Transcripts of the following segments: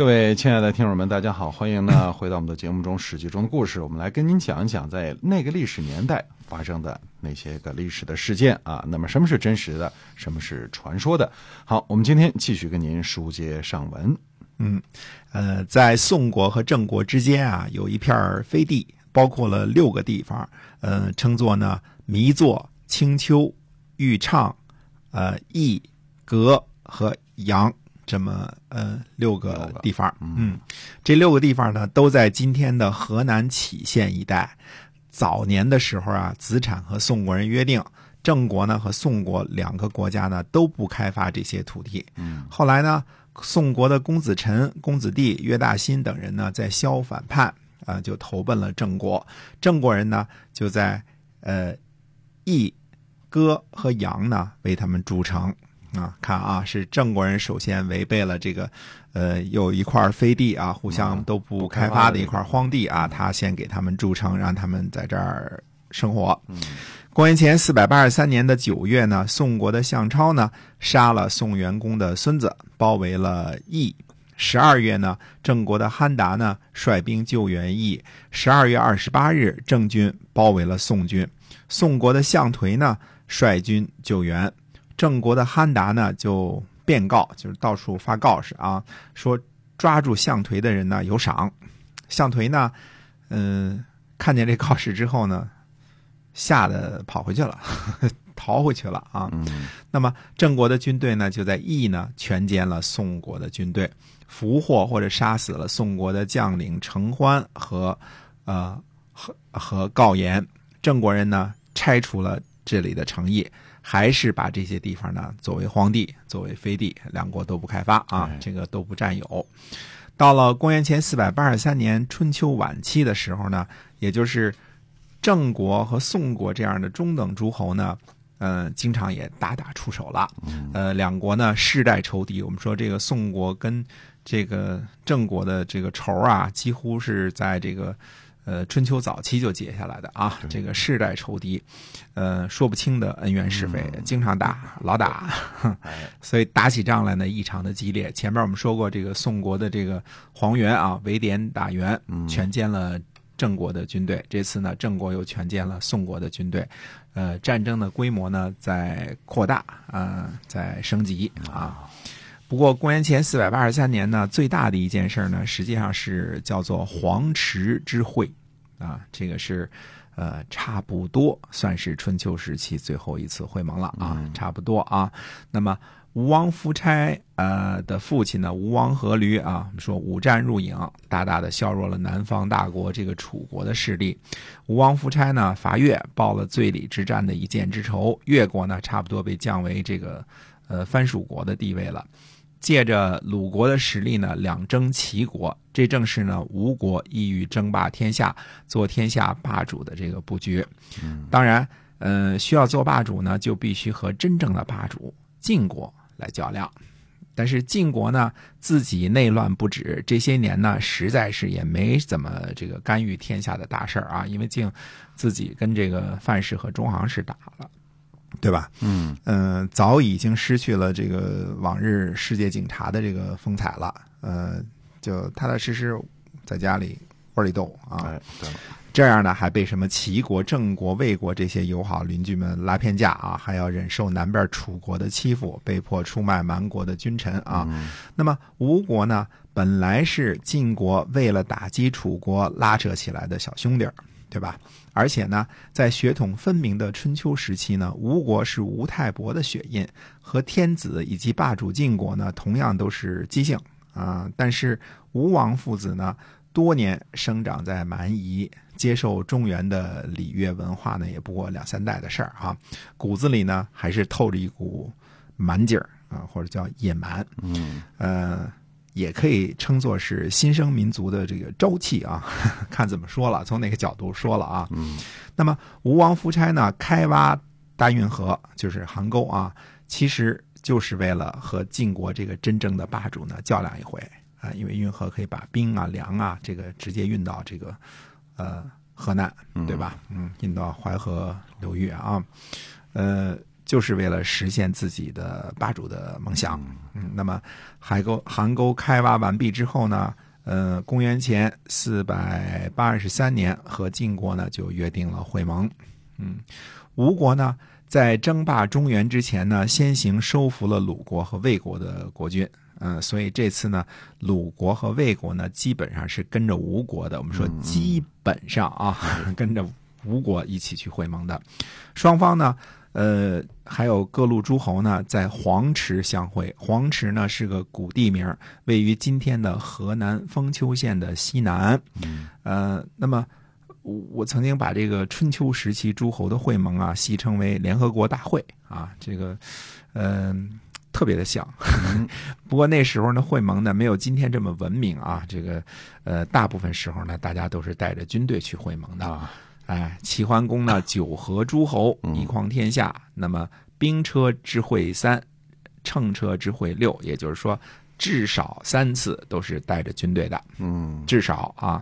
各位亲爱的听众们，大家好，欢迎呢 回到我们的节目中《史记》中的故事。我们来跟您讲一讲，在那个历史年代发生的那些个历史的事件啊。那么，什么是真实的，什么是传说的？好，我们今天继续跟您书接上文。嗯，呃，在宋国和郑国之间啊，有一片飞地，包括了六个地方，呃，称作呢弥作、青丘、豫畅、呃义、葛和阳。这么呃六个地方，嗯，这六个地方呢都在今天的河南杞县一带。早年的时候啊，子产和宋国人约定，郑国呢和宋国两个国家呢都不开发这些土地。嗯，后来呢，宋国的公子臣、公子弟岳大新等人呢在萧反叛啊，就投奔了郑国。郑国人呢就在呃义、戈和阳呢为他们筑城。啊，看啊，是郑国人首先违背了这个，呃，有一块飞地啊，互相都不开发的一块荒地啊，他先给他们筑城，让他们在这儿生活。公元前四百八十三年的九月呢，宋国的项超呢杀了宋元公的孙子，包围了邑。十二月呢，郑国的憨达呢率兵救援邑。十二月二十八日，郑军包围了宋军，宋国的项颓呢率军救援。郑国的憨达呢，就变告，就是到处发告示啊，说抓住项颓的人呢有赏。项颓呢，嗯，看见这告示之后呢，吓得跑回去了，逃回去了啊。那么郑国的军队呢，就在义呢全歼了宋国的军队，俘获或者杀死了宋国的将领程欢和呃和和告言。郑国人呢，拆除了这里的城邑。还是把这些地方呢作为荒地，作为飞地，两国都不开发啊，这个都不占有。到了公元前四百八十三年春秋晚期的时候呢，也就是郑国和宋国这样的中等诸侯呢，嗯，经常也大打出手了。呃，两国呢世代仇敌。我们说这个宋国跟这个郑国的这个仇啊，几乎是在这个。呃，春秋早期就结下来的啊，这个世代仇敌，呃，说不清的恩怨是非，经常打，老打，所以打起仗来呢异常的激烈。前面我们说过，这个宋国的这个黄元啊，围点打援，全歼了郑国的军队。这次呢，郑国又全歼了宋国的军队，呃，战争的规模呢在扩大啊，在升级啊。不过，公元前四百八十三年呢，最大的一件事呢，实际上是叫做黄池之会，啊，这个是，呃，差不多算是春秋时期最后一次会盟了啊，差不多啊。那么，吴王夫差呃的父亲呢，吴王阖闾啊，我们说五战入郢，大大的削弱了南方大国这个楚国的势力。吴王夫差呢，伐越，报了最里之战的一箭之仇，越国呢，差不多被降为这个呃藩属国的地位了。借着鲁国的实力呢，两争齐国，这正是呢吴国意欲争霸天下、做天下霸主的这个布局。当然，呃，需要做霸主呢，就必须和真正的霸主晋国来较量。但是晋国呢，自己内乱不止，这些年呢，实在是也没怎么这个干预天下的大事儿啊，因为晋自己跟这个范氏和中行氏打了。对吧？嗯嗯，早已经失去了这个往日世界警察的这个风采了。呃，就踏踏实实在家里窝里斗啊。哎，对。这样呢，还被什么齐国、郑国、魏国这些友好邻居们拉偏架啊？还要忍受南边楚国的欺负，被迫出卖蛮国的君臣啊。那么吴国呢，本来是晋国为了打击楚国拉扯起来的小兄弟儿。对吧？而且呢，在血统分明的春秋时期呢，吴国是吴太伯的血印，和天子以及霸主晋国呢，同样都是姬姓啊。但是吴王父子呢，多年生长在蛮夷，接受中原的礼乐文化呢，也不过两三代的事儿啊，骨子里呢，还是透着一股蛮劲儿啊，或者叫野蛮。嗯，呃。也可以称作是新生民族的这个朝气啊，看怎么说了，从哪个角度说了啊。嗯那么吴王夫差呢，开挖大运河，就是邗沟啊，其实就是为了和晋国这个真正的霸主呢较量一回啊，因为运河可以把兵啊、粮啊这个直接运到这个呃河南，对吧？嗯，运到淮河流域啊，呃，就是为了实现自己的霸主的梦想。嗯，那么海沟邗沟开挖完毕之后呢，呃，公元前四百八十三年和晋国呢就约定了会盟。嗯，吴国呢在争霸中原之前呢，先行收服了鲁国和魏国的国君。嗯、所以这次呢，鲁国和魏国呢基本上是跟着吴国的。我们说基本上啊，跟着吴国一起去会盟的。双方呢，呃，还有各路诸侯呢，在黄池相会。黄池呢是个古地名，位于今天的河南封丘县的西南。呃，那么我我曾经把这个春秋时期诸侯的会盟啊，戏称为联合国大会啊，这个，嗯、特别的像。不过那时候呢，会盟呢没有今天这么文明啊，这个，呃，大部分时候呢，大家都是带着军队去会盟的。啊，哎，齐桓公呢，九合诸侯，一匡天下。那么兵车之会三，乘车之会六，也就是说，至少三次都是带着军队的，嗯至少啊。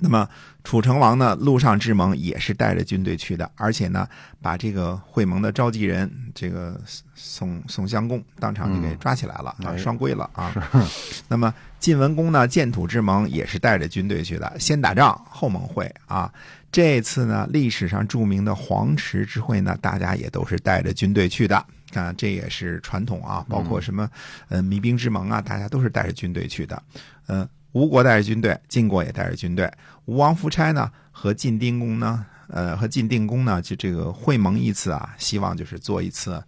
那么楚成王呢，陆上之盟也是带着军队去的，而且呢，把这个会盟的召集人这个宋宋襄公当场就给抓起来了，啊，哎双规了啊。那么晋文公呢，建土之盟也是带着军队去的，先打仗后盟会啊。这次呢，历史上著名的黄池之会呢，大家也都是带着军队去的。啊，这也是传统啊，包括什么，呃，弭兵之盟啊，大家都是带着军队去的。呃，吴国带着军队，晋国也带着军队。吴王夫差呢和晋定公呢，呃，和晋定公呢，就这个会盟一次啊，希望就是做一次，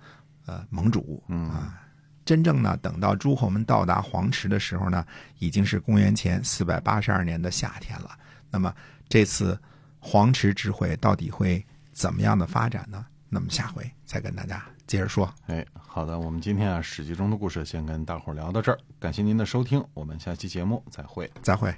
呃，盟主啊。真正呢，等到诸侯们到达黄池的时候呢，已经是公元前四百八十二年的夏天了。那么这次黄池之会到底会怎么样的发展呢？那么下回再跟大家接着说。哎，好的，我们今天啊《史记》中的故事先跟大伙儿聊到这儿，感谢您的收听，我们下期节目再会。再会。